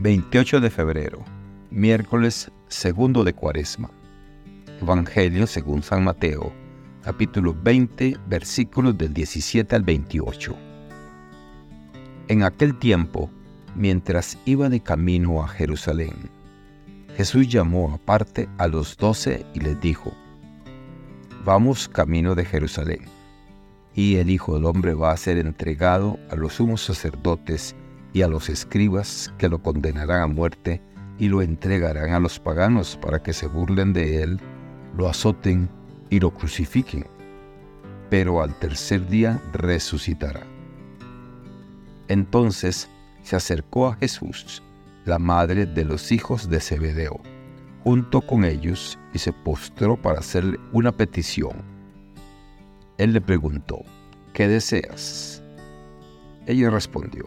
28 de febrero, miércoles segundo de Cuaresma. Evangelio según San Mateo, capítulo 20, versículos del 17 al 28. En aquel tiempo, mientras iba de camino a Jerusalén, Jesús llamó aparte a los doce y les dijo, Vamos camino de Jerusalén, y el Hijo del Hombre va a ser entregado a los sumos sacerdotes y a los escribas que lo condenarán a muerte y lo entregarán a los paganos para que se burlen de él, lo azoten y lo crucifiquen. Pero al tercer día resucitará. Entonces se acercó a Jesús, la madre de los hijos de Zebedeo, junto con ellos y se postró para hacerle una petición. Él le preguntó, ¿qué deseas? Ella respondió,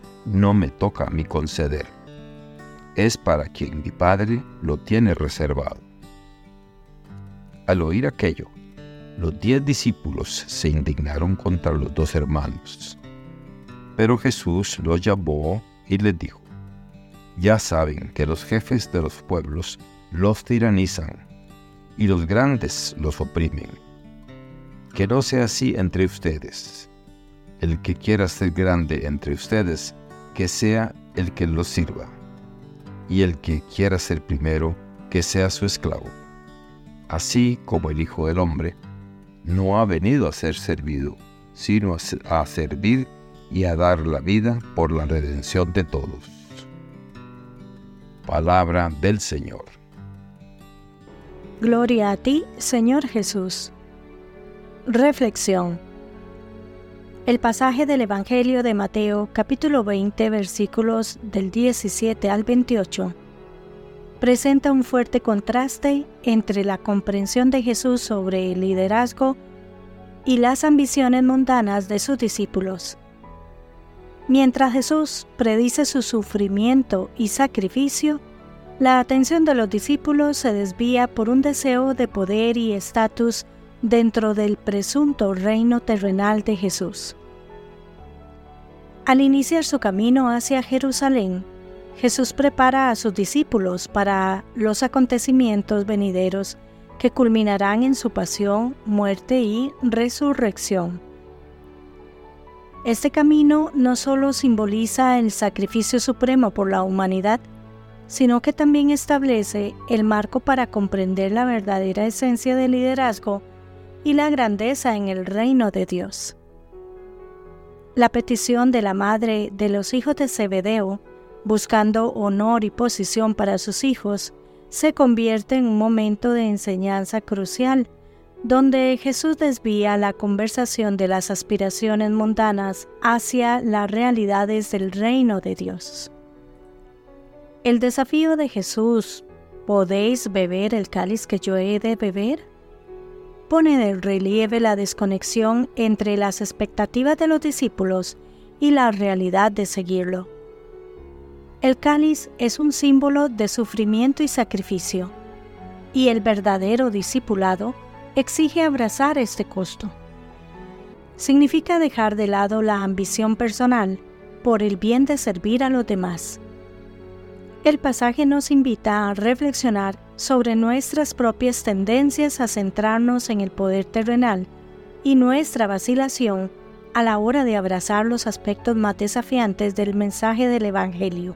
no me toca a mí conceder. Es para quien mi Padre lo tiene reservado. Al oír aquello, los diez discípulos se indignaron contra los dos hermanos. Pero Jesús los llamó y les dijo, ya saben que los jefes de los pueblos los tiranizan y los grandes los oprimen. Que no sea así entre ustedes. El que quiera ser grande entre ustedes, que sea el que los sirva, y el que quiera ser primero, que sea su esclavo. Así como el Hijo del Hombre no ha venido a ser servido, sino a servir y a dar la vida por la redención de todos. Palabra del Señor. Gloria a ti, Señor Jesús. Reflexión. El pasaje del Evangelio de Mateo capítulo 20 versículos del 17 al 28 presenta un fuerte contraste entre la comprensión de Jesús sobre el liderazgo y las ambiciones mundanas de sus discípulos. Mientras Jesús predice su sufrimiento y sacrificio, la atención de los discípulos se desvía por un deseo de poder y estatus dentro del presunto reino terrenal de Jesús. Al iniciar su camino hacia Jerusalén, Jesús prepara a sus discípulos para los acontecimientos venideros que culminarán en su pasión, muerte y resurrección. Este camino no solo simboliza el sacrificio supremo por la humanidad, sino que también establece el marco para comprender la verdadera esencia del liderazgo y la grandeza en el reino de Dios. La petición de la madre de los hijos de Zebedeo, buscando honor y posición para sus hijos, se convierte en un momento de enseñanza crucial, donde Jesús desvía la conversación de las aspiraciones mundanas hacia las realidades del reino de Dios. El desafío de Jesús, ¿podéis beber el cáliz que yo he de beber? Pone de relieve la desconexión entre las expectativas de los discípulos y la realidad de seguirlo. El cáliz es un símbolo de sufrimiento y sacrificio, y el verdadero discipulado exige abrazar este costo. Significa dejar de lado la ambición personal por el bien de servir a los demás. El pasaje nos invita a reflexionar sobre nuestras propias tendencias a centrarnos en el poder terrenal y nuestra vacilación a la hora de abrazar los aspectos más desafiantes del mensaje del Evangelio.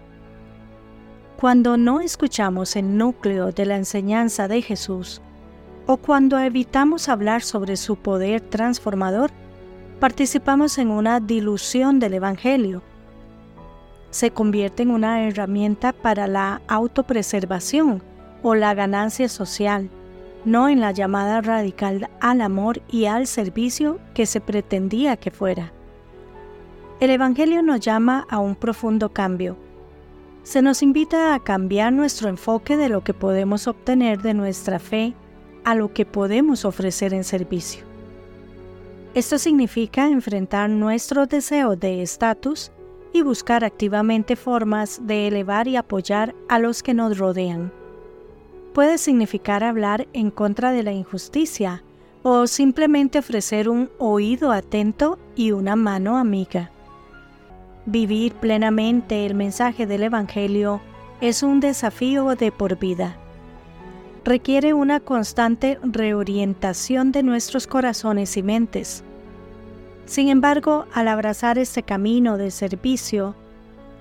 Cuando no escuchamos el núcleo de la enseñanza de Jesús, o cuando evitamos hablar sobre su poder transformador, participamos en una dilución del Evangelio. Se convierte en una herramienta para la autopreservación o la ganancia social, no en la llamada radical al amor y al servicio que se pretendía que fuera. El Evangelio nos llama a un profundo cambio, se nos invita a cambiar nuestro enfoque de lo que podemos obtener de nuestra fe a lo que podemos ofrecer en servicio. Esto significa enfrentar nuestros deseos de estatus y buscar activamente formas de elevar y apoyar a los que nos rodean. Puede significar hablar en contra de la injusticia o simplemente ofrecer un oído atento y una mano amiga. Vivir plenamente el mensaje del Evangelio es un desafío de por vida. Requiere una constante reorientación de nuestros corazones y mentes. Sin embargo, al abrazar este camino de servicio,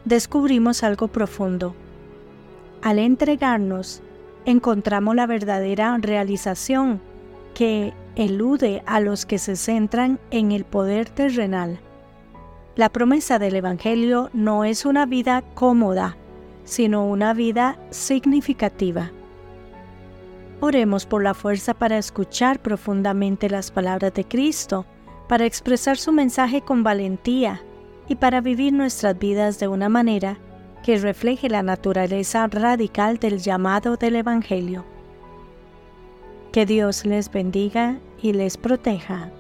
descubrimos algo profundo. Al entregarnos, encontramos la verdadera realización que elude a los que se centran en el poder terrenal. La promesa del Evangelio no es una vida cómoda, sino una vida significativa. Oremos por la fuerza para escuchar profundamente las palabras de Cristo, para expresar su mensaje con valentía y para vivir nuestras vidas de una manera que refleje la naturaleza radical del llamado del Evangelio. Que Dios les bendiga y les proteja.